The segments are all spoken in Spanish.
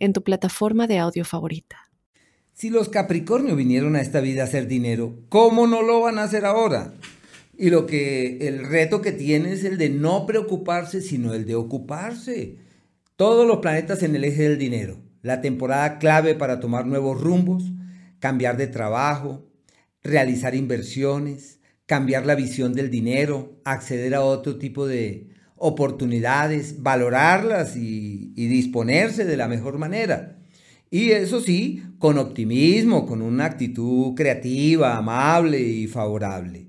en tu plataforma de audio favorita. Si los Capricornio vinieron a esta vida a hacer dinero, ¿cómo no lo van a hacer ahora? Y lo que el reto que tiene es el de no preocuparse, sino el de ocuparse. Todos los planetas en el eje del dinero. La temporada clave para tomar nuevos rumbos, cambiar de trabajo, realizar inversiones, cambiar la visión del dinero, acceder a otro tipo de oportunidades, valorarlas y, disponerse de la mejor manera. Y eso sí, con optimismo, con una actitud creativa, amable y favorable.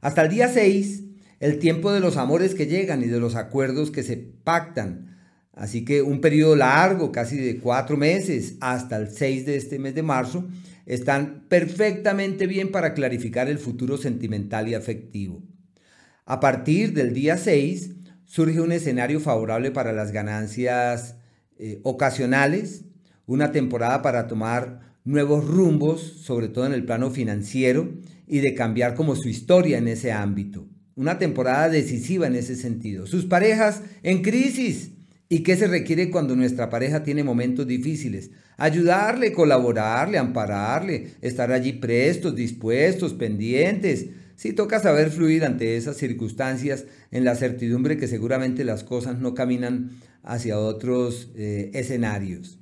Hasta el día 6, el tiempo de los amores que llegan y de los acuerdos que se pactan. Así que un periodo largo, casi de cuatro meses, hasta el 6 de este mes de marzo, están perfectamente bien para clarificar el futuro sentimental y afectivo. A partir del día 6, surge un escenario favorable para las ganancias eh, ocasionales, una temporada para tomar nuevos rumbos, sobre todo en el plano financiero, y de cambiar como su historia en ese ámbito. Una temporada decisiva en ese sentido. Sus parejas en crisis. ¿Y qué se requiere cuando nuestra pareja tiene momentos difíciles? Ayudarle, colaborarle, ampararle, estar allí prestos, dispuestos, pendientes, Sí toca saber fluir ante esas circunstancias en la certidumbre que seguramente las cosas no caminan hacia otros eh, escenarios.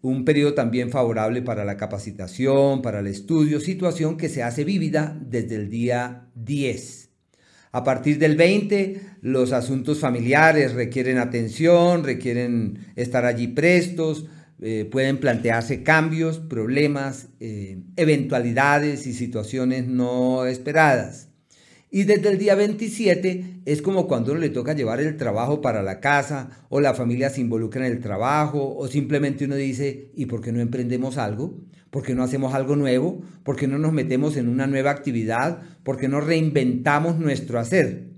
Un periodo también favorable para la capacitación, para el estudio, situación que se hace vívida desde el día 10. A partir del 20, los asuntos familiares requieren atención, requieren estar allí prestos, eh, pueden plantearse cambios, problemas, eh, eventualidades y situaciones no esperadas. Y desde el día 27 es como cuando uno le toca llevar el trabajo para la casa o la familia se involucra en el trabajo o simplemente uno dice, ¿y por qué no emprendemos algo? ¿Por qué no hacemos algo nuevo? ¿Por qué no nos metemos en una nueva actividad? ¿Por qué no reinventamos nuestro hacer?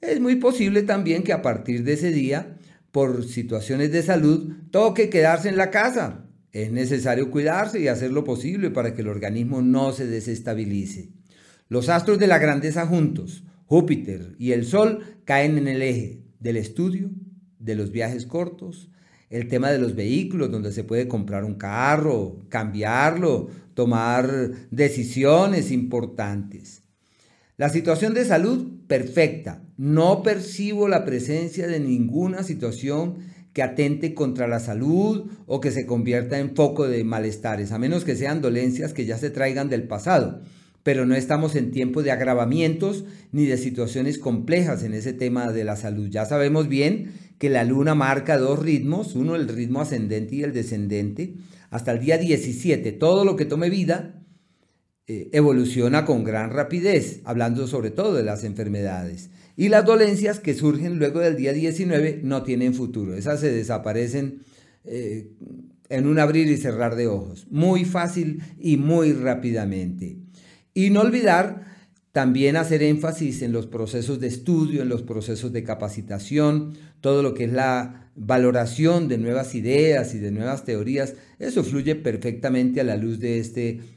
Es muy posible también que a partir de ese día por situaciones de salud toque quedarse en la casa. Es necesario cuidarse y hacer lo posible para que el organismo no se desestabilice. Los astros de la grandeza juntos, Júpiter y el Sol, caen en el eje del estudio, de los viajes cortos, el tema de los vehículos, donde se puede comprar un carro, cambiarlo, tomar decisiones importantes. La situación de salud, perfecta. No percibo la presencia de ninguna situación que atente contra la salud o que se convierta en foco de malestares, a menos que sean dolencias que ya se traigan del pasado. Pero no estamos en tiempo de agravamientos ni de situaciones complejas en ese tema de la salud. Ya sabemos bien que la luna marca dos ritmos, uno el ritmo ascendente y el descendente. Hasta el día 17, todo lo que tome vida eh, evoluciona con gran rapidez, hablando sobre todo de las enfermedades. Y las dolencias que surgen luego del día 19 no tienen futuro, esas se desaparecen eh, en un abrir y cerrar de ojos, muy fácil y muy rápidamente. Y no olvidar también hacer énfasis en los procesos de estudio, en los procesos de capacitación, todo lo que es la valoración de nuevas ideas y de nuevas teorías, eso fluye perfectamente a la luz de este